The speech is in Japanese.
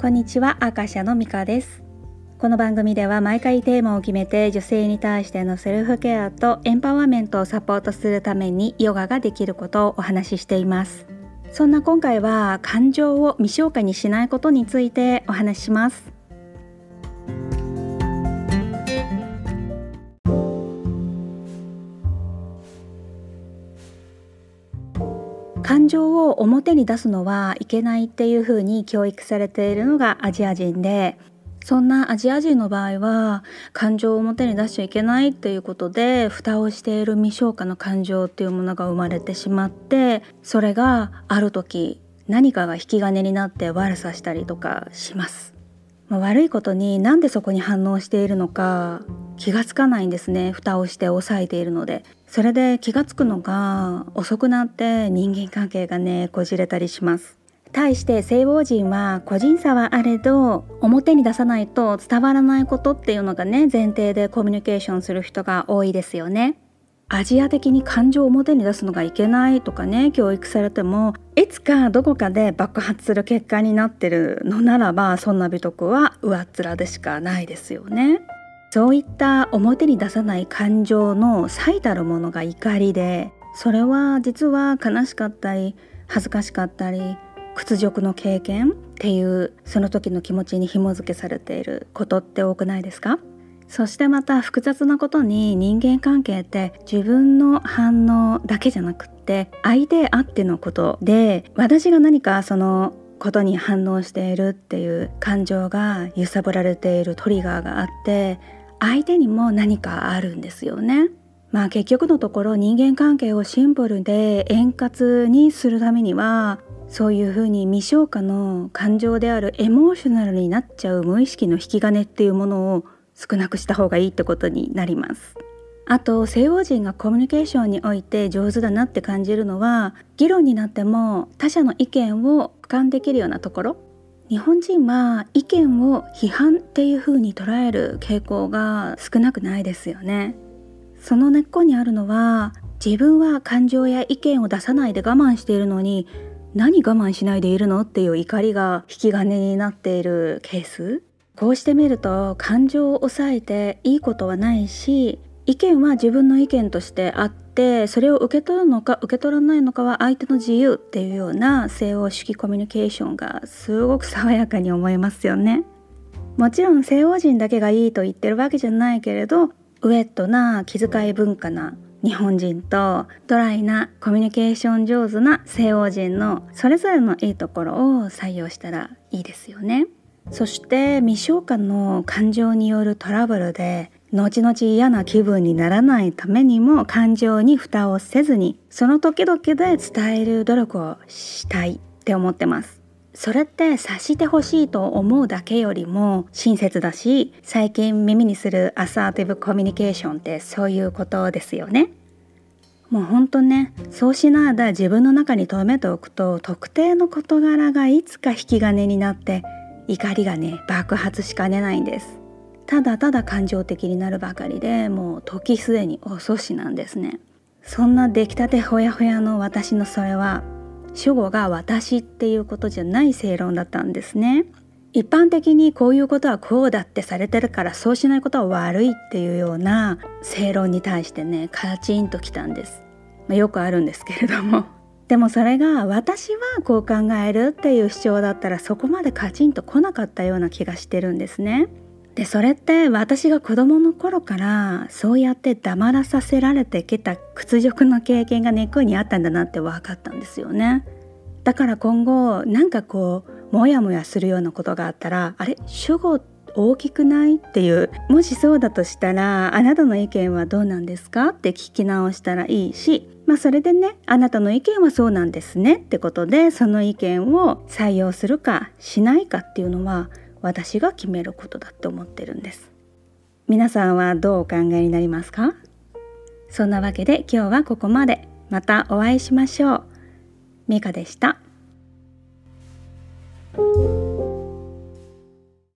こんにちは、アカシャのミカです。この番組では毎回テーマを決めて女性に対してのセルフケアとエンパワーメントをサポートするためにヨガができることをお話ししています。そんな今回は感情を未消化にしないことについてお話しします。感情を表に出すのはいけないっていうふうに教育されているのがアジア人でそんなアジア人の場合は感情を表に出しちゃいけないっていうことで蓋をしている未消化の感情っていうものが生まれてしまってそれがある時何かが引き金になって悪さしたりとかします。ま、悪いことになんでそこに反応しているのか気がつかないんですね蓋をして押さえているのでそれで気がつくのが遅くなって人間関係がねこじれたりします対して西欧人は個人差はあれど表に出さないと伝わらないことっていうのがね前提でコミュニケーションする人が多いですよねアジア的に感情を表に出すのがいけないとかね教育されてもいつかどこかで爆発する結果になってるのならばそんな美徳は上っ面でしかないですよね。そういった表に出さない感情の最たるものが怒りでそれは実は悲しかったり恥ずかしかったり屈辱の経験っていうその時の気持ちに紐付けされていることって多くないですか？そしてまた複雑なことに人間関係って自分の反応だけじゃなくって相手あってのことで私が何かそのことに反応しているっていう感情が揺さぶられているトリガーがあって相手にも何かあるんですよね。まあ結局のところ人間関係をシンプルで円滑にするためにはそういうふうに未消化の感情であるエモーショナルになっちゃう無意識の引き金っていうものを少なくした方がいいってことになりますあと西洋人がコミュニケーションにおいて上手だなって感じるのは議論になっても他者の意見を俯瞰できるようなところ日本人は意見を批判っていう風に捉える傾向が少なくないですよね。その根っこにあるのは自分は感情や意見を出さないで我慢しているのに何我慢しないでいるのっていう怒りが引き金になっているケース？こうしてみると感情を抑えていいことはないし意見は自分の意見としてあってそれを受け取るのか受け取らないのかは相手の自由っていうような西欧式コミュニケーションがすごく爽やかに思えますよね。もちろん西欧人だけがいいと言ってるわけじゃないけれどウェットな気遣い文化な日本人とドライなコミュニケーション上手な西欧人のそれぞれのいいところを採用したらいいですよね。そして未消化の感情によるトラブルで後々嫌な気分にならないためにも感情に蓋をせずにその時々で伝える努力をしたいって思ってます。それって察してほしいと思うだけよりも親切だし最近耳にするアサーティブコミュニケーションってそういうことですよね。もうほんとねそうしないで自分の中に留めておくと特定の事柄がいつか引き金になって怒りがね爆発しかねないんです。ただただ感情的になるばかりでもう時すでに遅しなんですね。そんな出来たてほやほやの私のそれは主語が私っていうことじゃない正論だったんですね。一般的にこういうことはこうだってされてるからそうしないことは悪いっていうような正論に対してねカチンときたんです、まあ、よくあるんですけれども。でもそれが私はこう考えるっていう主張だったらそこまでカチンと来なかったような気がしてるんですね。でそれって私が子供の頃からそうやって黙らさせられてきた屈辱の経験が根っこにあったんだなって分かったんですよね。だから今後なんかこうモヤモヤするようなことがあったらあれ主語大きくないっていうもしそうだとしたらあなたの意見はどうなんですかって聞き直したらいいしまあそれでねあなたの意見はそうなんですねってことでその意見を採用するかしないかっていうのは私が決めることだって思ってるんです。皆さんはどうお考えになりますか？そんなわけで今日はここまで。またお会いしましょう。ミカでした。